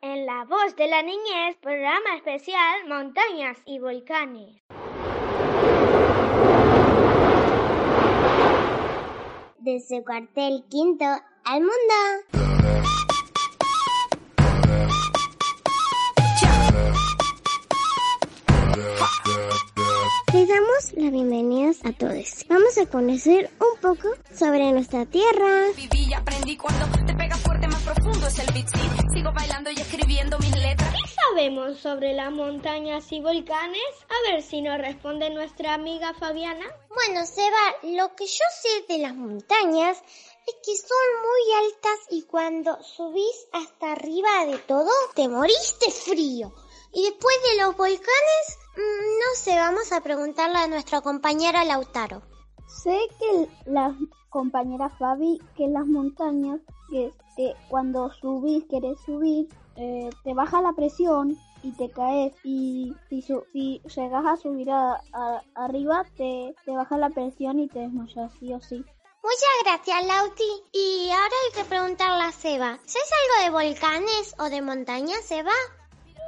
En La Voz de la Niñez, programa especial Montañas y Volcanes. Desde cuartel quinto al mundo. Les damos la bienvenida a todos. Vamos a conocer un poco sobre nuestra tierra. Viví y aprendí cuando te pega fuerte más profundo es el beat, sí. Sigo bailando y escribiendo mis letras. ¿Qué sabemos sobre las montañas y volcanes? A ver si nos responde nuestra amiga Fabiana. Bueno, Seba, lo que yo sé de las montañas es que son muy altas y cuando subís hasta arriba de todo, te morís de frío. Y después de los volcanes, no sé, vamos a preguntarle a nuestra compañera Lautaro. Sé que la compañera Fabi, que las montañas, que cuando subís, querés subir, eh, te baja la presión y te caes y si, su- si llegas a subir a, a- arriba te, te baja la presión y te desmayas sí o sí. Muchas gracias, Lauti. Y ahora hay que preguntarle a Seba. ¿Sabes algo de volcanes o de montañas, Seba?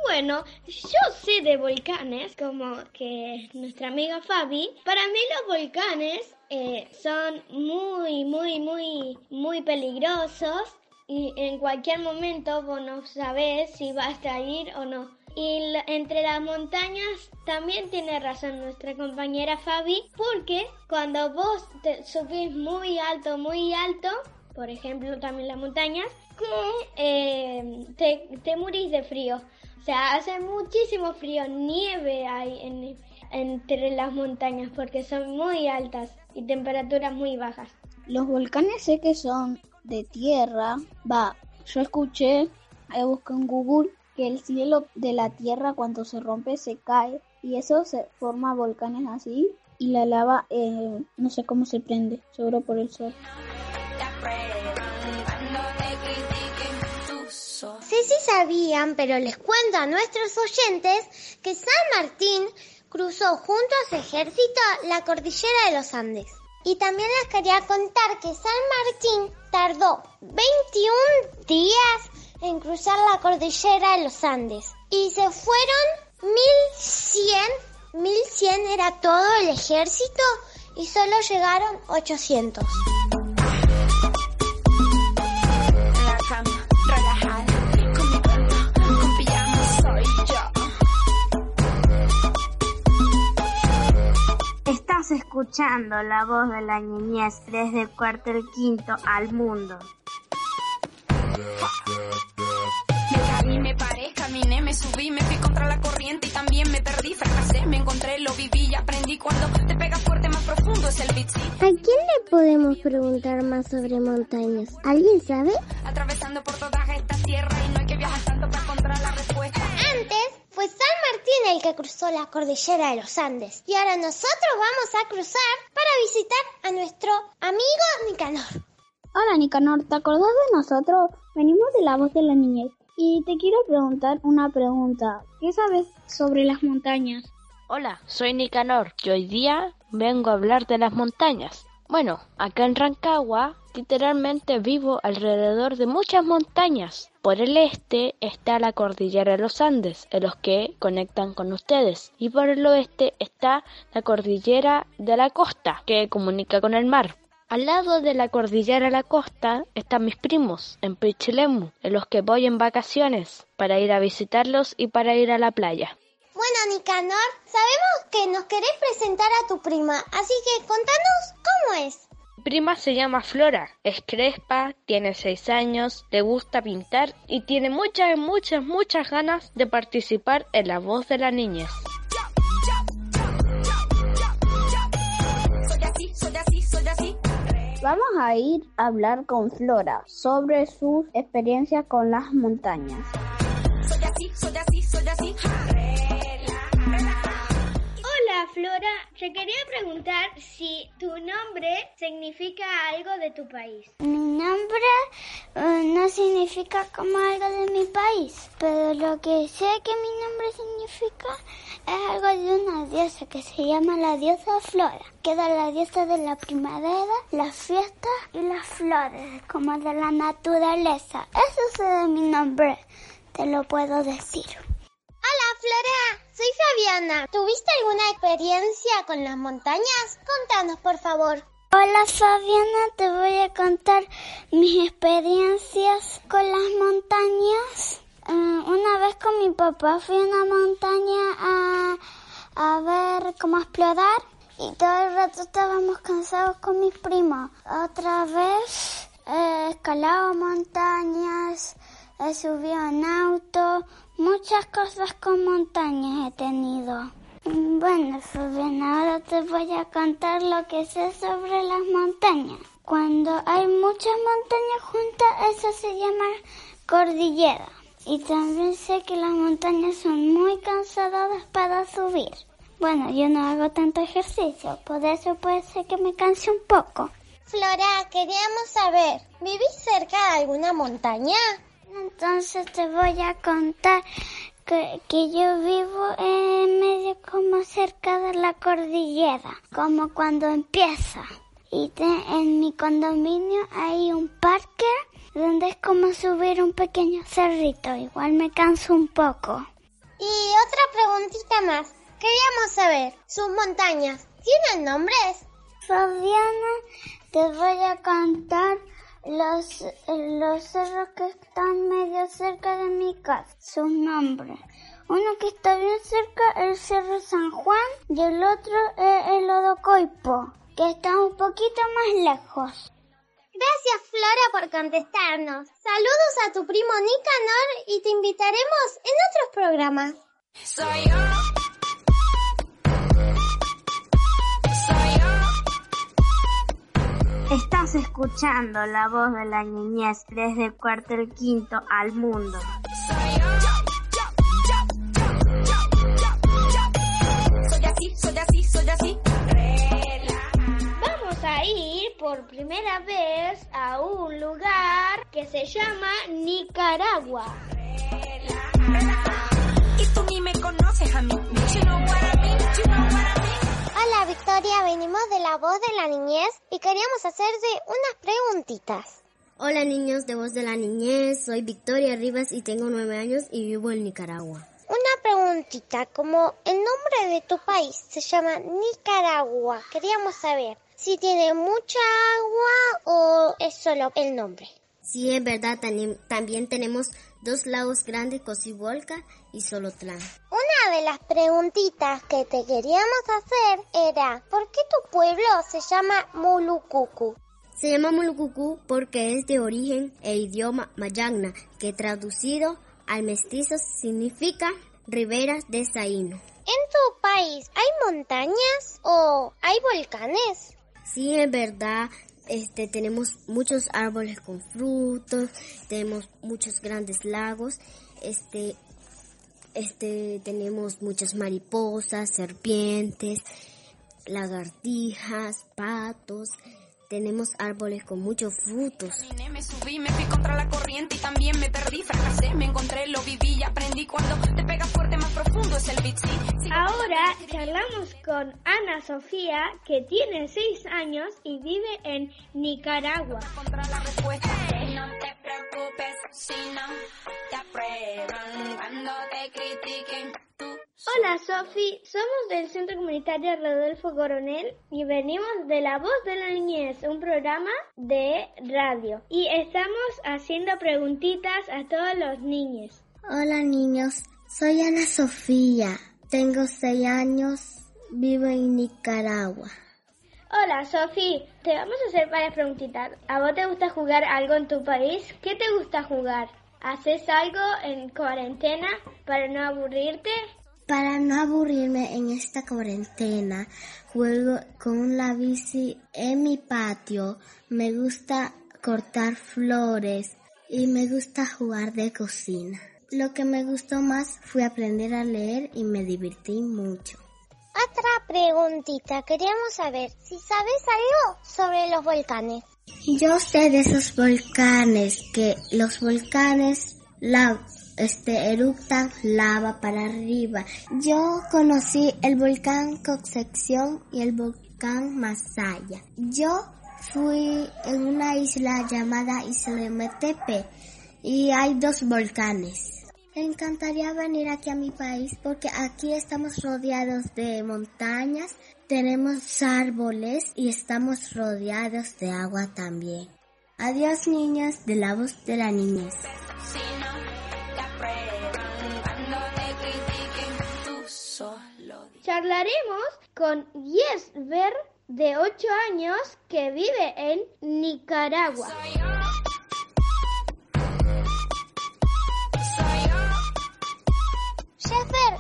Bueno, yo sé de volcanes, como que nuestra amiga Fabi. Para mí los volcanes eh, son muy, muy, muy, muy peligrosos y en cualquier momento vos no sabés si vas a ir o no. Y entre las montañas también tiene razón nuestra compañera Fabi, porque cuando vos subís muy alto, muy alto, por ejemplo también las montañas, eh, te, te morís de frío. Sea, hace muchísimo frío, nieve hay en, entre las montañas porque son muy altas y temperaturas muy bajas. Los volcanes sé que son de tierra. Va, yo escuché, ahí busqué en Google, que el cielo de la tierra cuando se rompe se cae y eso se forma volcanes así y la lava eh, no sé cómo se prende, seguro por el sol. Sí, sí sabían, pero les cuento a nuestros oyentes que San Martín cruzó junto a su ejército la cordillera de los Andes. Y también les quería contar que San Martín tardó 21 días en cruzar la cordillera de los Andes. Y se fueron 1100, 1100 era todo el ejército y solo llegaron 800. Escuchando la voz de la niñez desde el cuartel quinto al mundo. Me caí, me paré, caminé, me subí, me fui contra la corriente y también me perdí, fracasé, me encontré, lo viví y aprendí cuando te pega fuerte más profundo es el beat, sí. ¿A quién le podemos preguntar más sobre montañas? ¿Alguien sabe? Atravesando por todas estas tierras y no hay que viajar tanto para encontrar la fue San Martín el que cruzó la cordillera de los Andes. Y ahora nosotros vamos a cruzar para visitar a nuestro amigo Nicanor. Hola Nicanor, ¿te acordás de nosotros? Venimos de la voz de la niñez y te quiero preguntar una pregunta. ¿Qué sabes sobre las montañas? Hola, soy Nicanor y hoy día vengo a hablar de las montañas. Bueno, acá en Rancagua literalmente vivo alrededor de muchas montañas. Por el este está la cordillera de los Andes, en los que conectan con ustedes. Y por el oeste está la cordillera de la costa, que comunica con el mar. Al lado de la cordillera de la costa están mis primos, en Pichilemu, en los que voy en vacaciones, para ir a visitarlos y para ir a la playa. Bueno, Nicanor, sabemos que nos querés presentar a tu prima, así que contanos cómo es. Mi prima se llama Flora, es crespa, tiene 6 años, le gusta pintar y tiene muchas, muchas, muchas ganas de participar en la voz de la niñez. Vamos a ir a hablar con Flora sobre sus experiencias con las montañas. Soy así, soy así. Flora, te quería preguntar si tu nombre significa algo de tu país. Mi nombre eh, no significa como algo de mi país, pero lo que sé que mi nombre significa es algo de una diosa que se llama la diosa Flora, que es la diosa de la primavera, las fiestas y las flores, como de la naturaleza. Eso sé de mi nombre, te lo puedo decir. Hola Flora, soy Fabiana. ¿Tuviste alguna experiencia con las montañas? Contanos por favor. Hola Fabiana, te voy a contar mis experiencias con las montañas. Eh, una vez con mi papá fui a una montaña a, a ver cómo explorar y todo el rato estábamos cansados con mis primos. Otra vez he escalado montañas, he subido en auto, muchas cosas con montañas he tenido. Bueno, Fabiana, ahora te voy a contar lo que sé sobre las montañas. Cuando hay muchas montañas juntas, eso se llama cordillera. Y también sé que las montañas son muy cansadas para subir. Bueno, yo no hago tanto ejercicio, por eso puede ser que me canse un poco. Flora, queríamos saber, ¿vivís cerca de alguna montaña? Entonces te voy a contar que, que, yo vivo en medio como cerca de la cordillera, como cuando empieza. Y te, en mi condominio hay un parque donde es como subir un pequeño cerrito, igual me canso un poco. Y otra preguntita más, queríamos saber, ¿sus montañas tienen nombres? Fabiana, te voy a contar los, los cerros que están medio cerca de mi casa, sus nombres. Uno que está bien cerca es el Cerro San Juan y el otro es el Odocoipo, que está un poquito más lejos. Gracias Flora por contestarnos. Saludos a tu primo Nicanor y te invitaremos en otros programas. Soy yo. Estás escuchando la voz de la niñez desde el cuarto al quinto al mundo. Soy así, soy así, soy así. Vamos a ir por primera vez a un lugar que se llama Nicaragua. Y tú ni me conoces a mí. You know what I mean, you know what I mean. Hola Victoria, venimos de la voz de la niñez y queríamos hacerte unas preguntitas. Hola niños de voz de la niñez, soy Victoria Rivas y tengo nueve años y vivo en Nicaragua. Una preguntita, como el nombre de tu país se llama Nicaragua, queríamos saber si tiene mucha agua o es solo el nombre. Sí, es verdad, también tenemos dos lagos grandes, Cocibolca y Solotlán. Una de las preguntitas que te queríamos hacer era, ¿por qué tu pueblo se llama Mulucucu? Se llama Mulucucu porque es de origen e idioma mayagna, que traducido al mestizo significa riberas de Zaino. ¿En tu país hay montañas o hay volcanes? Sí, es verdad, este, tenemos muchos árboles con frutos, tenemos muchos grandes lagos, este, este, tenemos muchas mariposas, serpientes, lagartijas, patos, tenemos árboles con muchos frutos. Me subí, me fui contra la corriente y también me perdí, fracasé, me encontré, lo viví y aprendí cuando te pegas fuerte más profundo es el beat, sí, sí. Ahora charlamos con Ana Sofía, que tiene seis años y vive en Nicaragua. Contra la respuesta, no te preocupes si no te aprueban cuando te critiquen. Tú Hola Sofi, somos del Centro Comunitario Rodolfo Coronel y venimos de La Voz de la Niñez, un programa de radio. Y estamos haciendo preguntitas a todos los niños. Hola niños, soy Ana Sofía, tengo seis años, vivo en Nicaragua. Hola Sofi, te vamos a hacer varias preguntitas. ¿A vos te gusta jugar algo en tu país? ¿Qué te gusta jugar? ¿Haces algo en cuarentena para no aburrirte? Para no aburrirme en esta cuarentena, juego con la bici en mi patio. Me gusta cortar flores y me gusta jugar de cocina. Lo que me gustó más fue aprender a leer y me divertí mucho. Otra preguntita, queríamos saber si sabes algo sobre los volcanes. Yo sé de esos volcanes, que los volcanes la, este, eructan lava para arriba. Yo conocí el volcán Concepción y el volcán Masaya. Yo fui en una isla llamada Isla Metepe y hay dos volcanes. Encantaría venir aquí a mi país porque aquí estamos rodeados de montañas, tenemos árboles y estamos rodeados de agua también. Adiós niños de la voz de la niñez. Charlaremos con Yesber de 8 años que vive en Nicaragua.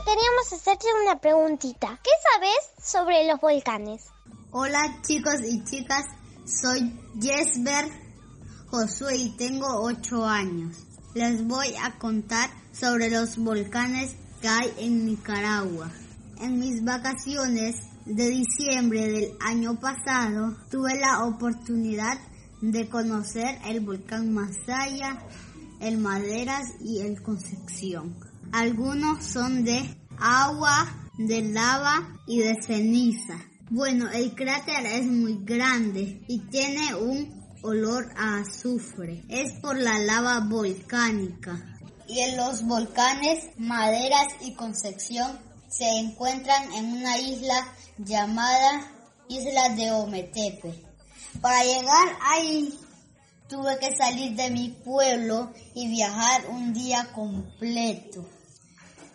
Queríamos hacerte una preguntita. ¿Qué sabes sobre los volcanes? Hola chicos y chicas, soy Jesper Josué y tengo 8 años. Les voy a contar sobre los volcanes que hay en Nicaragua. En mis vacaciones de diciembre del año pasado tuve la oportunidad de conocer el volcán Masaya, el Maderas y el Concepción. Algunos son de agua, de lava y de ceniza. Bueno, el cráter es muy grande y tiene un olor a azufre. Es por la lava volcánica. Y en los volcanes Maderas y Concepción se encuentran en una isla llamada Isla de Ometepe. Para llegar ahí tuve que salir de mi pueblo y viajar un día completo.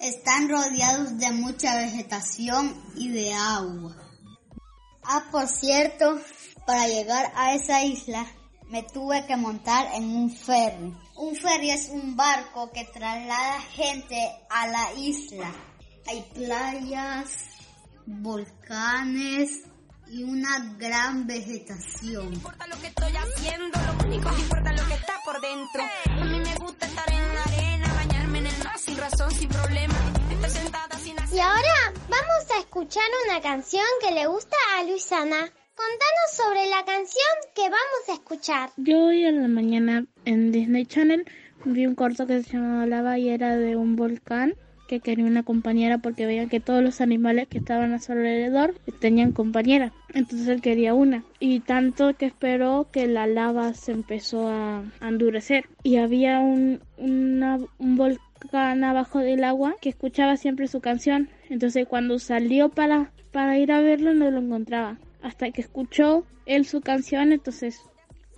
Están rodeados de mucha vegetación y de agua. Ah, por cierto, para llegar a esa isla me tuve que montar en un ferry. Un ferry es un barco que traslada gente a la isla. Hay playas, volcanes y una gran vegetación. No importa lo que estoy haciendo, lo único que importa es lo que está por dentro. A mí me gusta estar en razón, sin problema. Estoy sentada sin hacer... Y ahora vamos a escuchar una canción que le gusta a Luisana. Contanos sobre la canción que vamos a escuchar. Yo hoy en la mañana en Disney Channel vi un corto que se llamaba Lava y era de un volcán que quería una compañera porque veía que todos los animales que estaban a su alrededor tenían compañera. Entonces él quería una. Y tanto que esperó que la lava se empezó a endurecer. Y había un, una, un volcán abajo del agua que escuchaba siempre su canción. Entonces cuando salió para, para ir a verlo no lo encontraba. Hasta que escuchó él su canción, entonces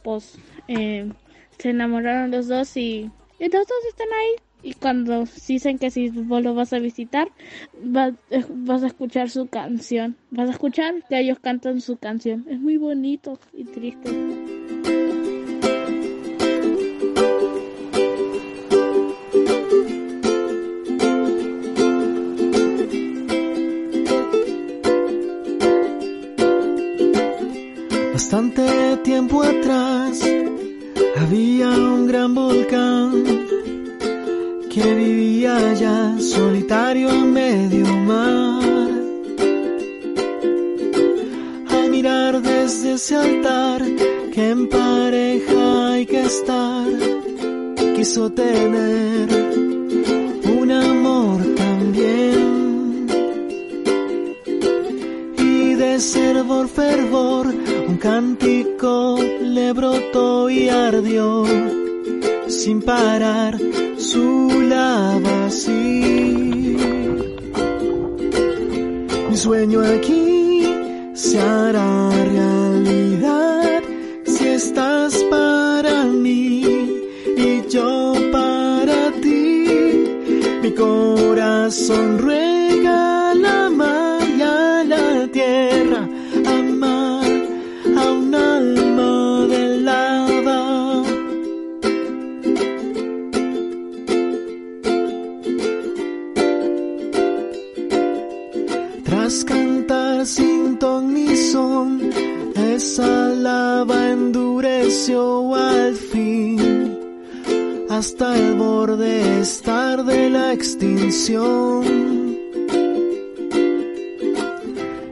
pues eh, se enamoraron los dos y, y los dos están ahí. Y cuando dicen que si vos lo vas a visitar, vas, vas a escuchar su canción. Vas a escuchar que ellos cantan su canción. Es muy bonito y triste. Bastante tiempo atrás había un gran volcán que vivía allá solitario en medio mar. Al mirar desde ese altar que en pareja hay que estar, quiso tener un amor también. Y de fervor, fervor, cántico le brotó y ardió sin parar su lava así. Mi sueño aquí se hará realidad si estás para mí y yo para ti. Mi corazón ruega Tras cantar sin ton ni son, esa lava endureció al fin, hasta el borde estar de la extinción.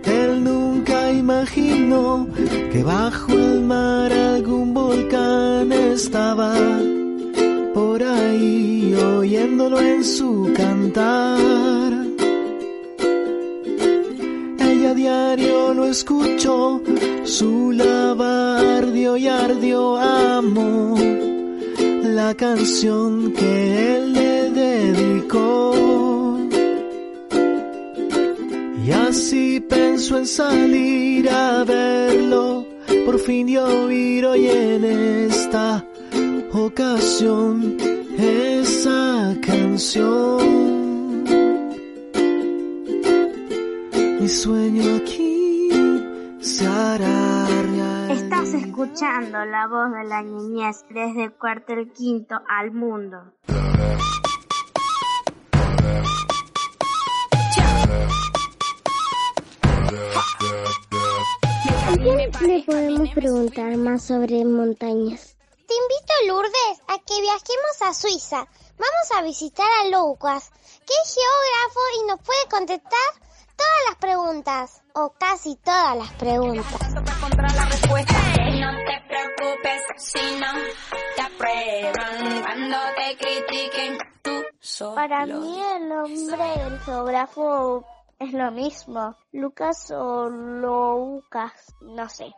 Él nunca imaginó que bajo el mar algún volcán estaba por ahí buscándolo en su cantar. Diario lo escuchó, su lavardio y ardio amo la canción que él le dedicó. Y así pensó en salir a verlo, por fin de oír hoy en esta ocasión esa canción. Sueño aquí se hará real. Estás escuchando la voz de la niñez desde el cuarto el quinto al mundo. ¿A quién le podemos preguntar más sobre montañas? Te invito, Lourdes, a que viajemos a Suiza. Vamos a visitar a Lucas, que es geógrafo y nos puede contestar todas las preguntas, o casi todas las preguntas. contra la respuesta. No te preocupes si no te aprueban cuando te critiquen. Tú solo. Para mí el nombre del geógrafo es lo mismo. Lucas o Loucas, no sé.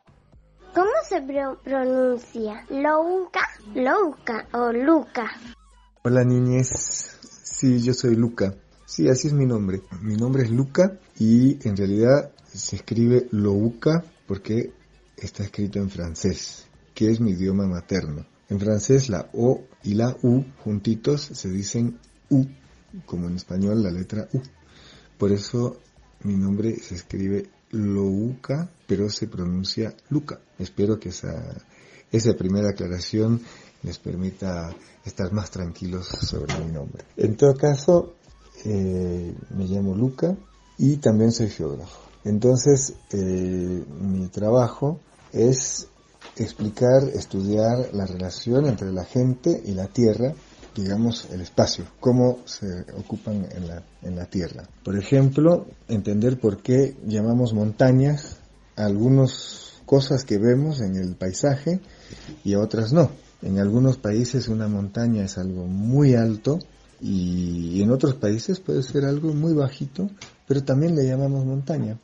¿Cómo se pro- pronuncia? ¿Louca? ¿Louca o Luca? Hola niñez, sí, yo soy Luca. Sí, así es mi nombre. Mi nombre es Luca y en realidad se escribe Louca porque está escrito en francés, que es mi idioma materno. En francés la O y la U juntitos se dicen U, como en español la letra U. Por eso mi nombre se escribe Louca, pero se pronuncia Luca. Espero que esa, esa primera aclaración les permita estar más tranquilos sobre mi nombre. En todo caso, eh, me llamo Luca y también soy geógrafo. Entonces, eh, mi trabajo es explicar, estudiar la relación entre la gente y la tierra, digamos, el espacio, cómo se ocupan en la, en la tierra. Por ejemplo, entender por qué llamamos montañas algunas cosas que vemos en el paisaje y otras no. En algunos países una montaña es algo muy alto y en otros países puede ser algo muy bajito, pero también le llamamos montaña.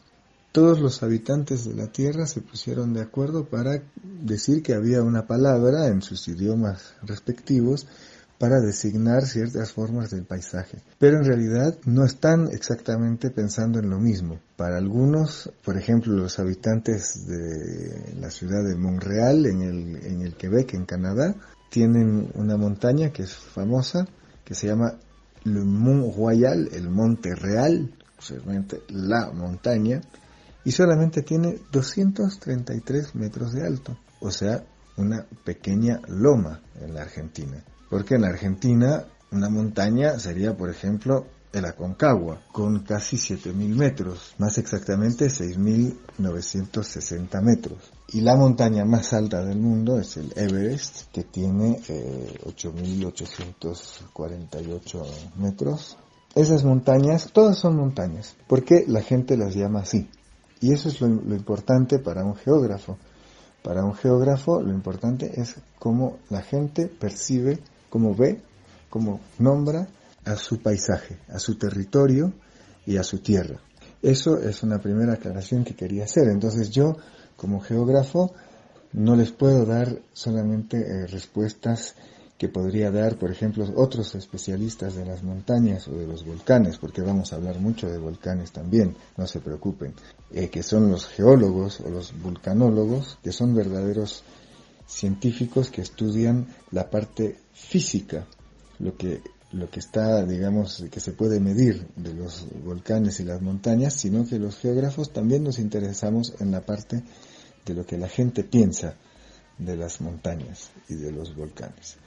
Todos los habitantes de la Tierra se pusieron de acuerdo para decir que había una palabra en sus idiomas respectivos para designar ciertas formas del paisaje. Pero en realidad no están exactamente pensando en lo mismo. Para algunos, por ejemplo, los habitantes de la ciudad de Montreal, en el, en el Quebec, en Canadá, tienen una montaña que es famosa, que se llama Le Mont Royal, el Monte Real, la montaña, y solamente tiene 233 metros de alto, o sea, una pequeña loma en la Argentina. Porque en la Argentina una montaña sería, por ejemplo, el Aconcagua, con casi 7.000 metros, más exactamente 6.960 metros. Y la montaña más alta del mundo es el Everest, que tiene eh, 8.848 metros. Esas montañas, todas son montañas. ¿Por qué la gente las llama así? Y eso es lo, lo importante para un geógrafo. Para un geógrafo lo importante es cómo la gente percibe, cómo ve, cómo nombra a su paisaje, a su territorio y a su tierra. Eso es una primera aclaración que quería hacer. Entonces yo, como geógrafo, no les puedo dar solamente eh, respuestas que podría dar, por ejemplo, otros especialistas de las montañas o de los volcanes, porque vamos a hablar mucho de volcanes también, no se preocupen, eh, que son los geólogos o los vulcanólogos, que son verdaderos científicos que estudian la parte física, lo que lo que está, digamos, que se puede medir de los volcanes y las montañas, sino que los geógrafos también nos interesamos en la parte de lo que la gente piensa de las montañas y de los volcanes.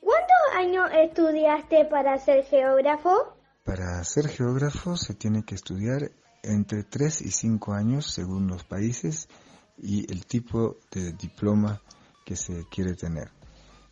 ¿Cuántos años estudiaste para ser geógrafo? Para ser geógrafo se tiene que estudiar entre 3 y 5 años según los países y el tipo de diploma que se quiere tener.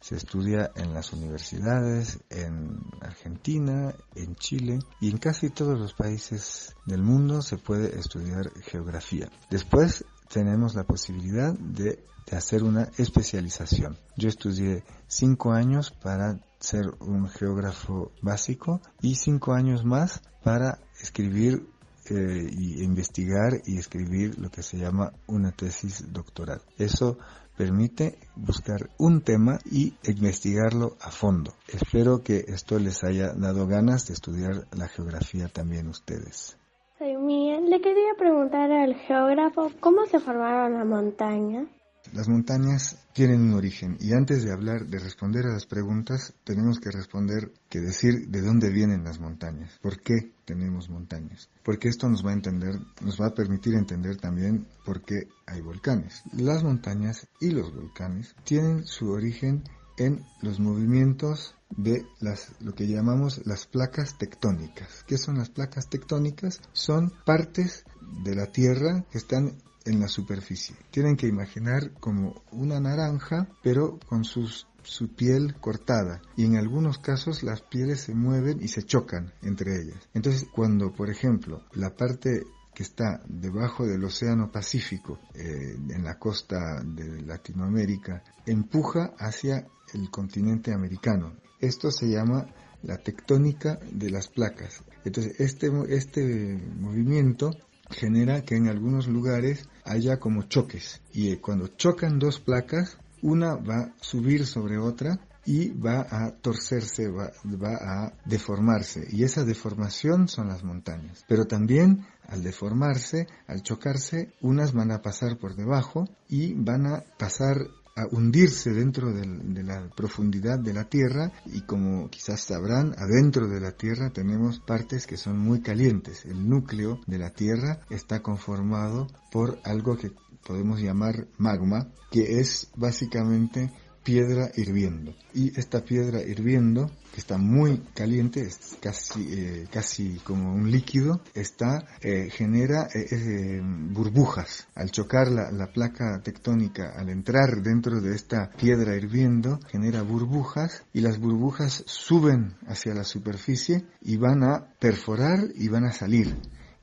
Se estudia en las universidades, en Argentina, en Chile y en casi todos los países del mundo se puede estudiar geografía. Después tenemos la posibilidad de, hacer una especialización. Yo estudié cinco años para ser un geógrafo básico y cinco años más para escribir eh, y investigar y escribir lo que se llama una tesis doctoral. Eso permite buscar un tema y investigarlo a fondo. Espero que esto les haya dado ganas de estudiar la geografía también ustedes. Soy Miguel. Le quería preguntar al geógrafo cómo se formaron las montañas. Las montañas tienen un origen y antes de hablar, de responder a las preguntas, tenemos que responder, que decir de dónde vienen las montañas, por qué tenemos montañas, porque esto nos va a entender, nos va a permitir entender también por qué hay volcanes. Las montañas y los volcanes tienen su origen en los movimientos de las, lo que llamamos las placas tectónicas. ¿Qué son las placas tectónicas? Son partes de la Tierra que están en la superficie. Tienen que imaginar como una naranja, pero con sus, su piel cortada. Y en algunos casos las pieles se mueven y se chocan entre ellas. Entonces, cuando, por ejemplo, la parte que está debajo del Océano Pacífico, eh, en la costa de Latinoamérica, empuja hacia el continente americano. Esto se llama la tectónica de las placas. Entonces, este, este movimiento genera que en algunos lugares haya como choques. Y eh, cuando chocan dos placas, una va a subir sobre otra y va a torcerse, va, va, a deformarse. Y esa deformación son las montañas. Pero también al deformarse, al chocarse, unas van a pasar por debajo y van a pasar a hundirse dentro de la profundidad de la Tierra y como quizás sabrán, adentro de la Tierra tenemos partes que son muy calientes. El núcleo de la Tierra está conformado por algo que podemos llamar magma, que es básicamente piedra hirviendo. Y esta piedra hirviendo, que está muy caliente, es casi, eh, casi como un líquido, está, eh, genera eh, burbujas. Al chocar la, la, placa tectónica, al entrar dentro de esta piedra hirviendo, genera burbujas y las burbujas suben hacia la superficie y van a perforar y van a salir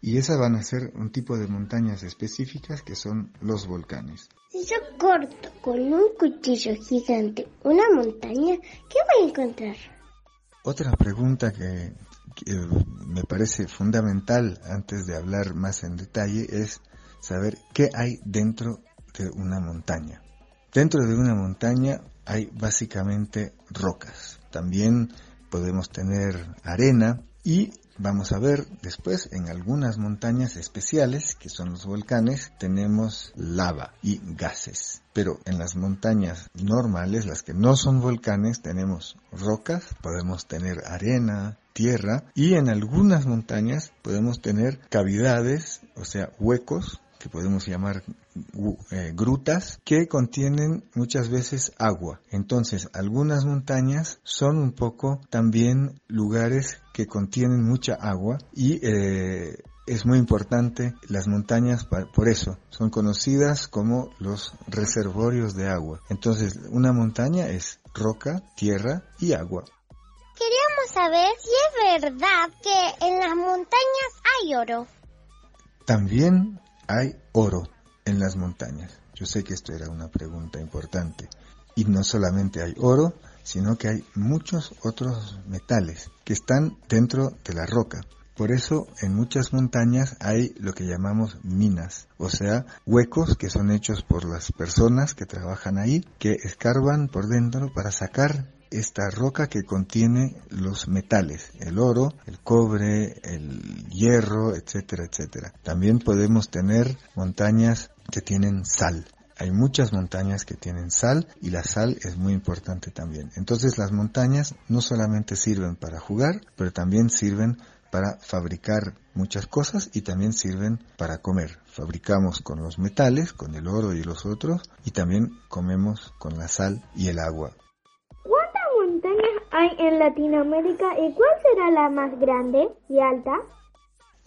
y esas van a ser un tipo de montañas específicas que son los volcanes. Si yo corto con un cuchillo gigante una montaña, ¿qué voy a encontrar? Otra pregunta que, que me parece fundamental antes de hablar más en detalle es saber qué hay dentro de una montaña. Dentro de una montaña hay básicamente rocas. También podemos tener arena y Vamos a ver después en algunas montañas especiales, que son los volcanes, tenemos lava y gases. Pero en las montañas normales, las que no son volcanes, tenemos rocas, podemos tener arena, tierra y en algunas montañas podemos tener cavidades, o sea, huecos que podemos llamar eh, grutas que contienen muchas veces agua. Entonces, algunas montañas son un poco también lugares que contienen mucha agua y eh, es muy importante las montañas por eso son conocidas como los reservorios de agua. Entonces, una montaña es roca, tierra y agua. Queríamos saber si es verdad que en las montañas hay oro. También hay oro en las montañas. Yo sé que esto era una pregunta importante. Y no solamente hay oro, sino que hay muchos otros metales que están dentro de la roca. Por eso en muchas montañas hay lo que llamamos minas, o sea, huecos que son hechos por las personas que trabajan ahí, que escarban por dentro para sacar esta roca que contiene los metales, el oro, el cobre, el hierro, etcétera, etcétera. También podemos tener montañas que tienen sal. Hay muchas montañas que tienen sal y la sal es muy importante también. Entonces las montañas no solamente sirven para jugar, pero también sirven para fabricar muchas cosas y también sirven para comer. Fabricamos con los metales, con el oro y los otros, y también comemos con la sal y el agua hay en Latinoamérica y cuál será la más grande y alta?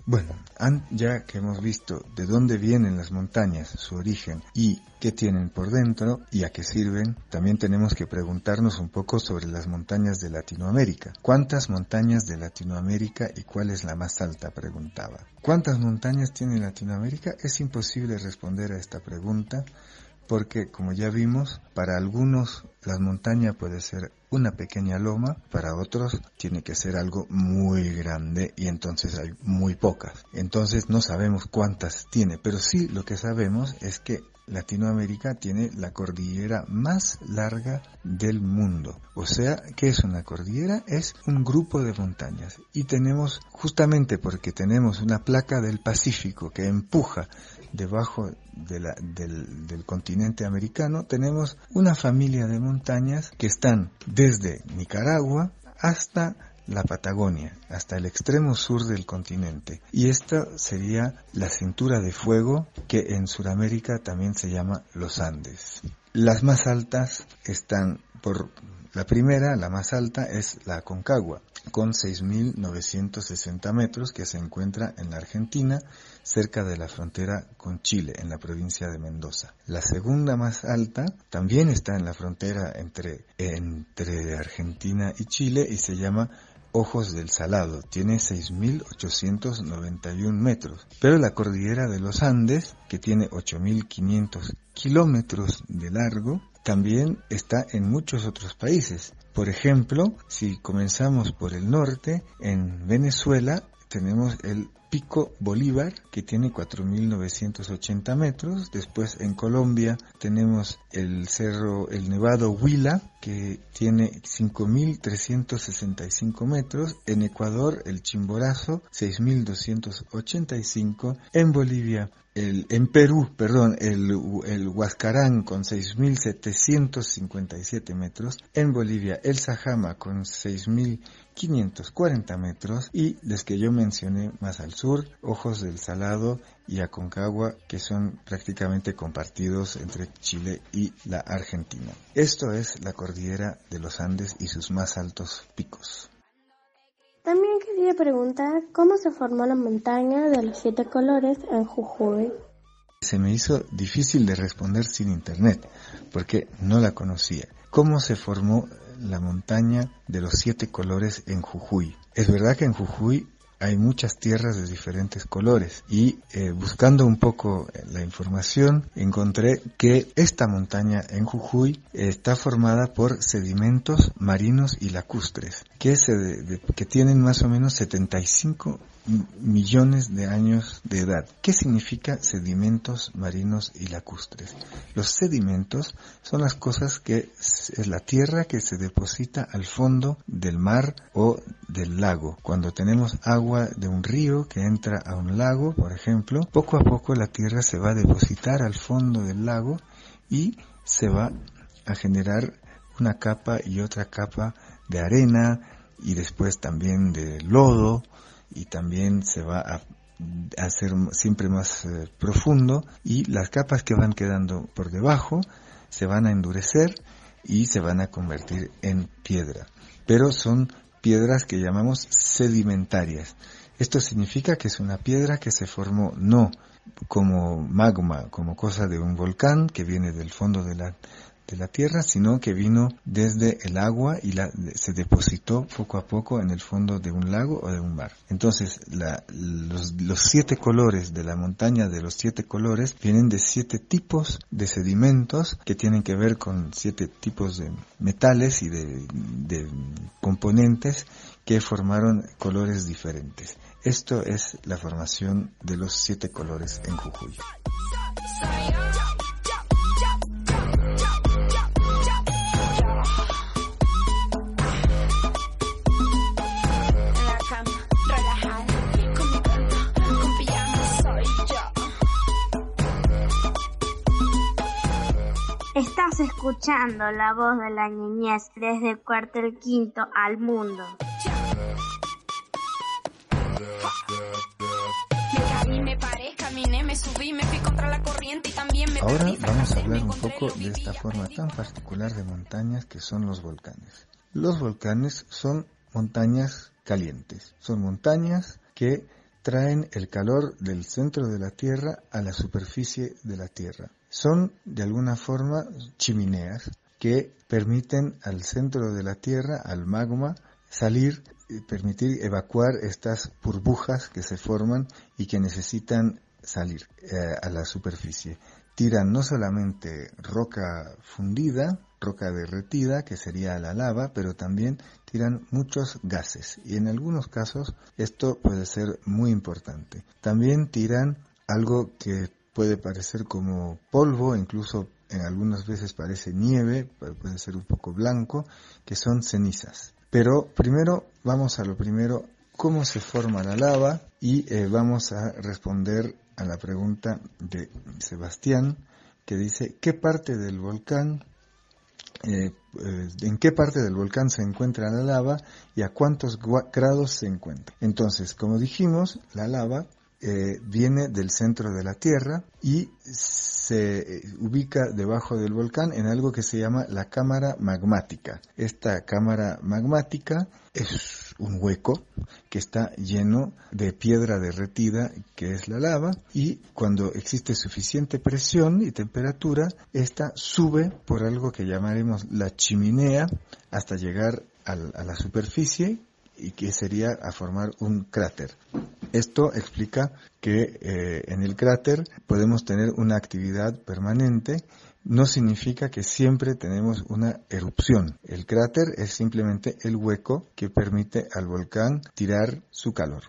Bueno, ya que hemos visto de dónde vienen las montañas, su origen y qué tienen por dentro y a qué sirven, también tenemos que preguntarnos un poco sobre las montañas de Latinoamérica. ¿Cuántas montañas de Latinoamérica y cuál es la más alta? preguntaba. ¿Cuántas montañas tiene Latinoamérica? Es imposible responder a esta pregunta porque, como ya vimos, para algunos la montaña puede ser una pequeña loma, para otros tiene que ser algo muy grande y entonces hay muy pocas. Entonces no sabemos cuántas tiene, pero sí lo que sabemos es que Latinoamérica tiene la cordillera más larga del mundo. O sea, ¿qué es una cordillera? Es un grupo de montañas. Y tenemos, justamente porque tenemos una placa del Pacífico que empuja debajo del, del continente americano, tenemos una familia de montañas que están desde Nicaragua hasta la Patagonia, hasta el extremo sur del continente. Y esta sería la cintura de fuego que en Sudamérica también se llama los Andes. Las más altas están por la primera, la más alta, es la Concagua, con 6.960 metros, que se encuentra en la Argentina, cerca de la frontera con Chile, en la provincia de Mendoza. La segunda más alta también está en la frontera entre, entre Argentina y Chile y se llama Ojos del Salado, tiene 6.891 metros, pero la cordillera de los Andes, que tiene 8.500 kilómetros de largo, también está en muchos otros países. Por ejemplo, si comenzamos por el norte, en Venezuela tenemos el Pico Bolívar, que tiene 4.980 metros. Después en Colombia tenemos el cerro, el Nevado Huila, que tiene 5.365 metros. En Ecuador el Chimborazo, 6.285. En Bolivia el, en Perú, perdón, el, el Huascarán con 6.757 metros, en Bolivia el Sajama con 6.540 metros y los que yo mencioné más al Ojos del Salado y Aconcagua, que son prácticamente compartidos entre Chile y la Argentina. Esto es la cordillera de los Andes y sus más altos picos. También quería preguntar cómo se formó la montaña de los siete colores en Jujuy. Se me hizo difícil de responder sin internet, porque no la conocía. ¿Cómo se formó la montaña de los siete colores en Jujuy? Es verdad que en Jujuy hay muchas tierras de diferentes colores y eh, buscando un poco la información encontré que esta montaña en Jujuy está formada por sedimentos marinos y lacustres que, se que tienen más o menos 75 millones de años de edad. ¿Qué significa sedimentos marinos y lacustres? Los sedimentos son las cosas que es la tierra que se deposita al fondo del mar o del lago. Cuando tenemos agua de un río que entra a un lago, por ejemplo, poco a poco la tierra se va a depositar al fondo del lago y se va a generar una capa y otra capa de arena y después también de lodo y también se va a hacer siempre más eh, profundo y las capas que van quedando por debajo se van a endurecer y se van a convertir en piedra. Pero son piedras que llamamos sedimentarias. Esto significa que es una piedra que se formó no como magma, como cosa de un volcán que viene del fondo de la, de la tierra, sino que vino desde el agua y la, se depositó poco a poco en el fondo de un lago o de un mar. Entonces, la, los, siete colores de la montaña de los siete colores vienen de siete tipos de sedimentos que tienen que ver con siete tipos de metales y de, de componentes que formaron colores diferentes. Esto es la formación de los siete colores en Jujuy. Escuchando la voz de la niñez desde el cuarto el quinto al mundo. Ahora vamos a hablar un poco de esta forma tan particular de montañas que son los volcanes. Los volcanes son montañas calientes, son montañas que traen el calor del centro de la Tierra a la superficie de la Tierra. Son, de alguna forma, chimeneas que permiten al centro de la Tierra, al magma, salir permitir evacuar estas burbujas que se forman y que necesitan salir eh, a la superficie. Tiran no solamente roca fundida, roca derretida, que sería la lava, pero también tiran muchos gases y en algunos casos esto puede ser muy importante. También tiran algo que puede parecer como polvo, incluso en algunas veces parece nieve, puede ser un poco blanco, que son cenizas. Pero primero vamos a lo primero, cómo se forma la lava y eh, vamos a responder a la pregunta de Sebastián que dice qué parte del volcán eh, eh, en qué parte del volcán se encuentra la lava y a cuántos grados se encuentra. Entonces, como dijimos, la lava eh, viene del centro de la Tierra y se ubica debajo del volcán en algo que se llama la cámara magmática. Esta cámara magmática es un hueco que está lleno de piedra derretida que es la lava y cuando existe suficiente presión y temperatura, esta sube por algo que llamaremos la chimenea hasta llegar a la superficie y que sería a formar un cráter. Esto explica que eh, en el cráter podemos tener una actividad permanente no significa que siempre tenemos una erupción. El cráter es simplemente el hueco que permite al volcán tirar su calor.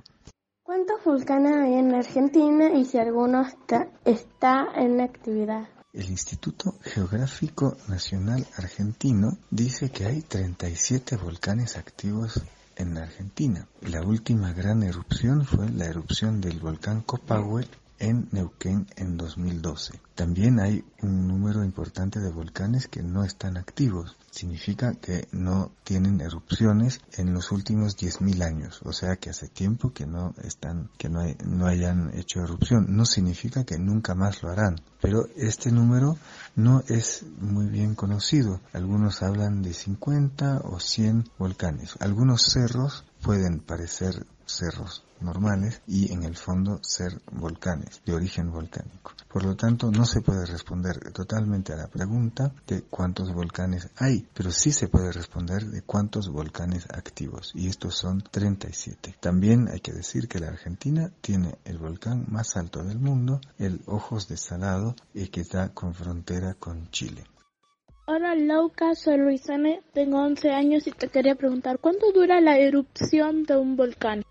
¿Cuántos volcanes hay en Argentina y si alguno está, está en actividad? El Instituto Geográfico Nacional Argentino dice que hay 37 volcanes activos en Argentina. La última gran erupción fue la erupción del volcán Copahue en Neuquén en 2012. También hay un número importante de volcanes que no están activos. Significa que no tienen erupciones en los últimos 10.000 años. O sea que hace tiempo que no están, que no, no hayan hecho erupción. No significa que nunca más lo harán. Pero este número no es muy bien conocido. Algunos hablan de 50 o 100 volcanes. Algunos cerros pueden parecer cerros normales y en el fondo ser volcanes de origen volcánico. Por lo tanto, no se puede responder totalmente a la pregunta de cuántos volcanes hay, pero sí se puede responder de cuántos volcanes activos y estos son 37. También hay que decir que la Argentina tiene el volcán más alto del mundo, el Ojos de Salado, y que está con frontera con Chile. Hola Lauca, soy Luisane, tengo 11 años y te quería preguntar, ¿cuánto dura la erupción de un volcán?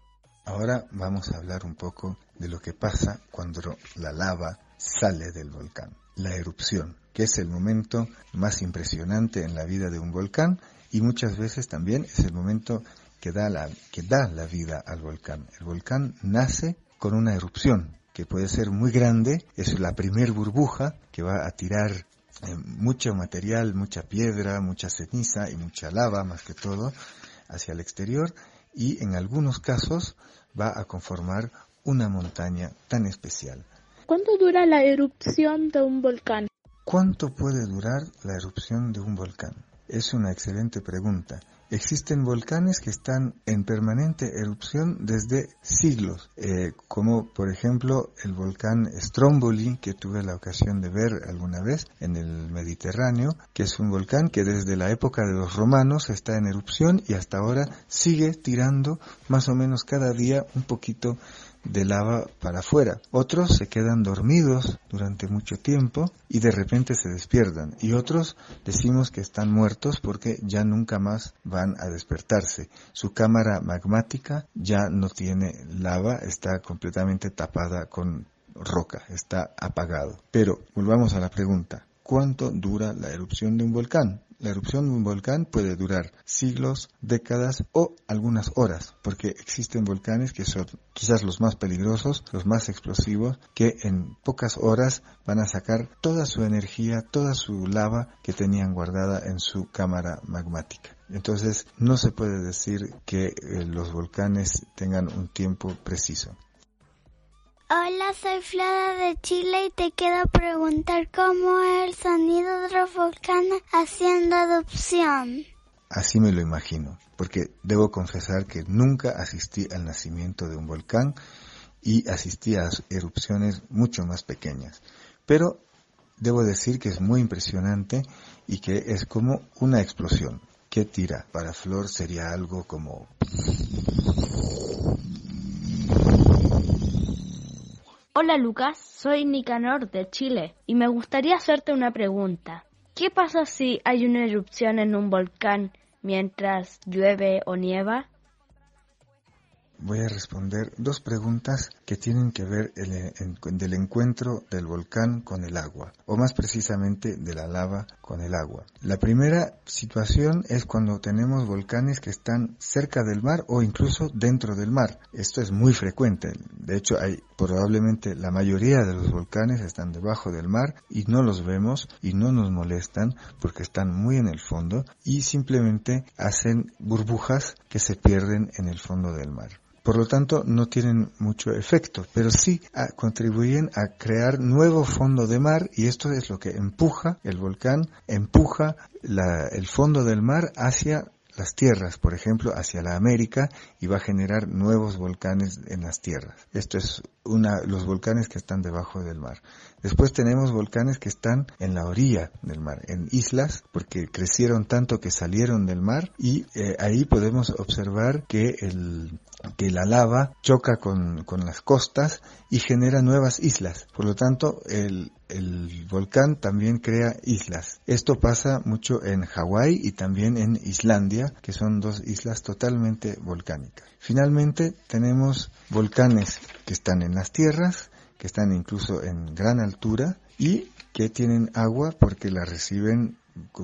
Ahora vamos a hablar un poco de lo que pasa cuando la lava sale del volcán. La erupción, que es el momento más impresionante en la vida de un volcán y muchas veces también es el momento que da la, que da la vida al volcán. El volcán nace con una erupción que puede ser muy grande, es la primer burbuja que va a tirar eh, mucho material, mucha piedra, mucha ceniza y mucha lava más que todo hacia el exterior y en algunos casos va a conformar una montaña tan especial. ¿Cuánto dura la erupción de un volcán? ¿Cuánto puede durar la erupción de un volcán? Es una excelente pregunta. Existen volcanes que están en permanente erupción desde siglos, eh, como por ejemplo el volcán Stromboli, que tuve la ocasión de ver alguna vez en el Mediterráneo, que es un volcán que desde la época de los romanos está en erupción y hasta ahora sigue tirando más o menos cada día un poquito de lava para afuera. Otros se quedan dormidos durante mucho tiempo y de repente se despiertan. Y otros decimos que están muertos porque ya nunca más van a despertarse. Su cámara magmática ya no tiene lava, está completamente tapada con roca, está apagado. Pero volvamos a la pregunta. ¿Cuánto dura la erupción de un volcán? La erupción de un volcán puede durar siglos, décadas o algunas horas, porque existen volcanes que son quizás los más peligrosos, los más explosivos, que en pocas horas van a sacar toda su energía, toda su lava que tenían guardada en su cámara magmática. Entonces no se puede decir que eh, los volcanes tengan un tiempo preciso. Hola, soy Flora de Chile y te quiero preguntar cómo es el sonido de los volcanes haciendo adopción. Así me lo imagino, porque debo confesar que nunca asistí al nacimiento de un volcán y asistí a erupciones mucho más pequeñas. Pero debo decir que es muy impresionante y que es como una explosión que tira. Para Flor sería algo como... Hola Lucas, soy Nicanor de Chile y me gustaría hacerte una pregunta. ¿Qué pasa si hay una erupción en un volcán mientras llueve o nieva? voy a responder dos preguntas que tienen que ver el, del encuentro del volcán con el agua, o más precisamente de la lava con el agua. La primera situación es cuando tenemos volcanes que están cerca del mar o incluso dentro del mar. Esto es muy frecuente. De hecho, hay probablemente la mayoría de los volcanes están debajo del mar y no los vemos y no nos molestan porque están muy en el fondo y simplemente hacen burbujas que se pierden en el fondo del mar. Por lo tanto, no tienen mucho efecto, pero sí ah, contribuyen a crear nuevo fondo de mar y esto es lo que empuja el volcán, empuja el fondo del mar hacia las tierras, por ejemplo, hacia la América y va a generar nuevos volcanes en las tierras. Esto es una, los volcanes que están debajo del mar. Después tenemos volcanes que están en la orilla del mar, en islas, porque crecieron tanto que salieron del mar y eh, ahí podemos observar que el, que la lava choca con, con, las costas y genera nuevas islas. Por lo tanto, el, el volcán también crea islas. Esto pasa mucho en Hawái y también en Islandia, que son dos islas totalmente volcánicas. Finalmente, tenemos volcanes que están en las tierras, que están incluso en gran altura y que tienen agua porque la reciben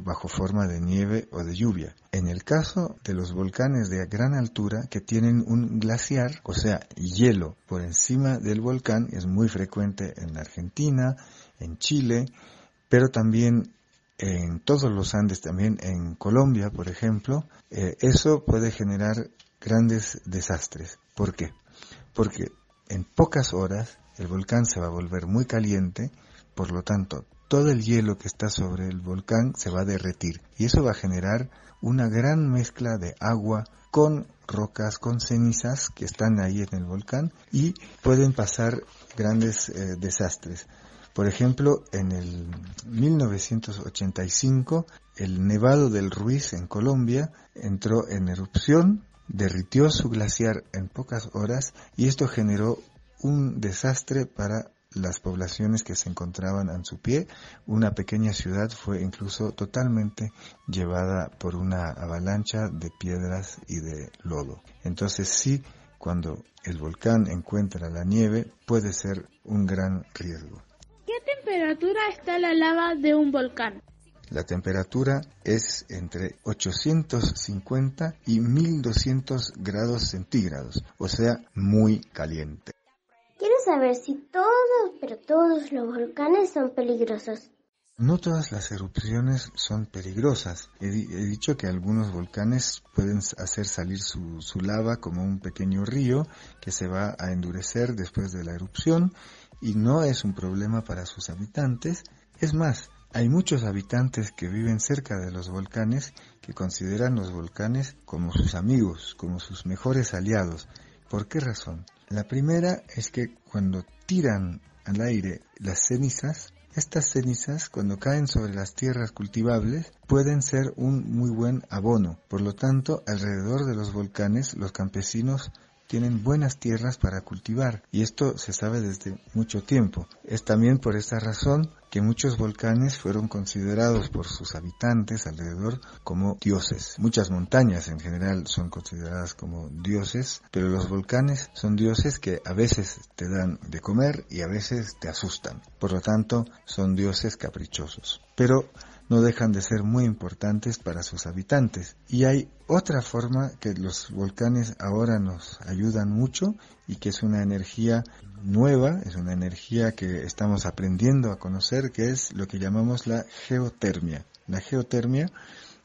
bajo forma de nieve o de lluvia. En el caso de los volcanes de gran altura que tienen un glaciar, o sea, hielo por encima del volcán, es muy frecuente en Argentina, en Chile, pero también en todos los Andes, también en Colombia, por ejemplo, eh, eso puede generar grandes desastres. ¿Por qué? Porque en pocas horas el volcán se va a volver muy caliente, por lo tanto todo el hielo que está sobre el volcán se va a derretir y eso va a generar una gran mezcla de agua con rocas, con cenizas que están ahí en el volcán y pueden pasar grandes eh, desastres. Por ejemplo, en el 1985, el Nevado del Ruiz en Colombia entró en erupción, derritió su glaciar en pocas horas y esto generó un desastre para las poblaciones que se encontraban en su pie. Una pequeña ciudad fue incluso totalmente llevada por una avalancha de piedras y de lodo. Entonces sí, cuando el volcán encuentra la nieve puede ser un gran riesgo. ¿Qué temperatura está la lava de un volcán? La temperatura es entre 850 y 1200 grados centígrados, o sea, muy caliente. Quiero saber si todos, pero todos los volcanes son peligrosos. No todas las erupciones son peligrosas. He, dicho que algunos volcanes pueden hacer salir su, su, lava como un pequeño río que se va a endurecer después de la erupción y no es un problema para sus habitantes. Es más, hay muchos habitantes que viven cerca de los volcanes que consideran los volcanes como sus amigos, como sus mejores aliados. ¿Por qué razón? La primera es que cuando tiran al aire las cenizas, estas cenizas, cuando caen sobre las tierras cultivables, pueden ser un muy buen abono. Por lo tanto, alrededor de los volcanes, los campesinos tienen buenas tierras para cultivar y esto se sabe desde mucho tiempo. Es también por esta razón que muchos volcanes fueron considerados por sus habitantes alrededor como dioses. Muchas montañas en general son consideradas como dioses, pero los volcanes son dioses que a veces te dan de comer y a veces te asustan. Por lo tanto, son dioses caprichosos. Pero no dejan de ser muy importantes para sus habitantes. Y hay otra forma que los volcanes ahora nos ayudan mucho y que es una energía nueva, es una energía que estamos aprendiendo a conocer, que es lo que llamamos la geotermia. La geotermia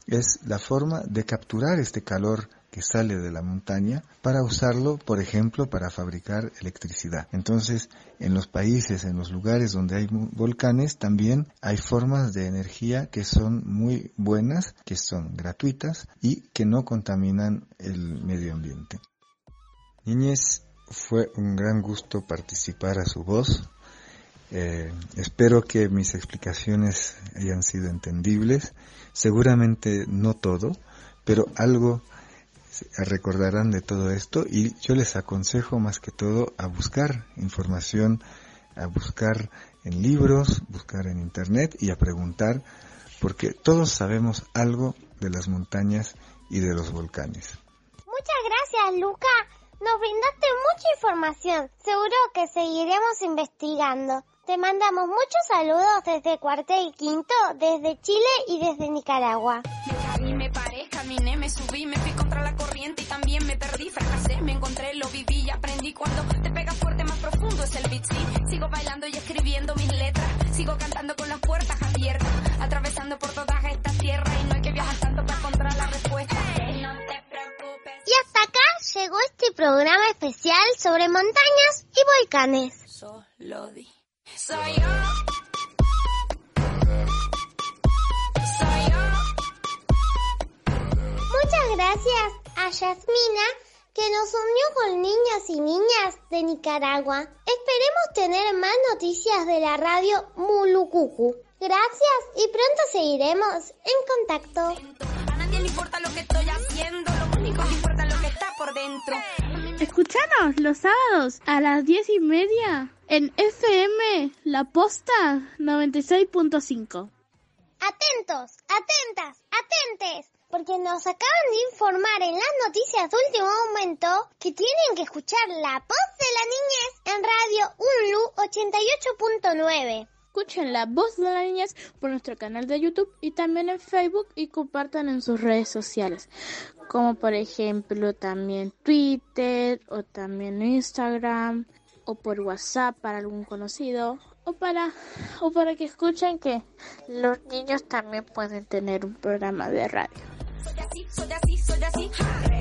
es la forma de capturar este calor que sale de la montaña para usarlo, por ejemplo, para fabricar electricidad. Entonces, en los países, en los lugares donde hay volcanes, también hay formas de energía que son muy buenas, que son gratuitas y que no contaminan el medio ambiente. Niñez, fue un gran gusto participar a su voz. Eh, espero que mis explicaciones hayan sido entendibles. Seguramente no todo, pero algo recordarán de todo esto y yo les aconsejo más que todo a buscar información, a buscar en libros, buscar en internet y a preguntar porque todos sabemos algo de las montañas y de los volcanes. Muchas gracias, Luca. Nos brindaste mucha información. Seguro que seguiremos investigando. Te mandamos muchos saludos desde Cuartel Quinto, desde Chile y desde Nicaragua. Me subí, me fui contra la corriente y también me perdí, fracasé, me encontré, lo viví y aprendí cuando te pega fuerte más profundo es el beat, sí. Sigo bailando y escribiendo mis letras, sigo cantando con las puertas abiertas, atravesando por todas estas tierras y no hay que viajar tanto para encontrar la respuesta. No te preocupes. Y hasta acá llegó este programa especial sobre montañas y volcanes. Solo di. Soy yo. Gracias a Yasmina que nos unió con niños y niñas de Nicaragua. Esperemos tener más noticias de la radio Mulucucu. Gracias y pronto seguiremos en contacto. A nadie le importa lo que estoy haciendo, lo único que importa es lo que está por dentro. Escuchanos los sábados a las diez y media en FM La Posta 96.5. Atentos, atentas, atentes, porque nos acaban de informar en las noticias de último momento que tienen que escuchar la voz de la niñez en Radio UNLU 88.9. Escuchen la voz de la niñez por nuestro canal de YouTube y también en Facebook y compartan en sus redes sociales, como por ejemplo también Twitter o también Instagram o por WhatsApp para algún conocido o para o para que escuchen que los niños también pueden tener un programa de radio. Soy así, soy así, soy así.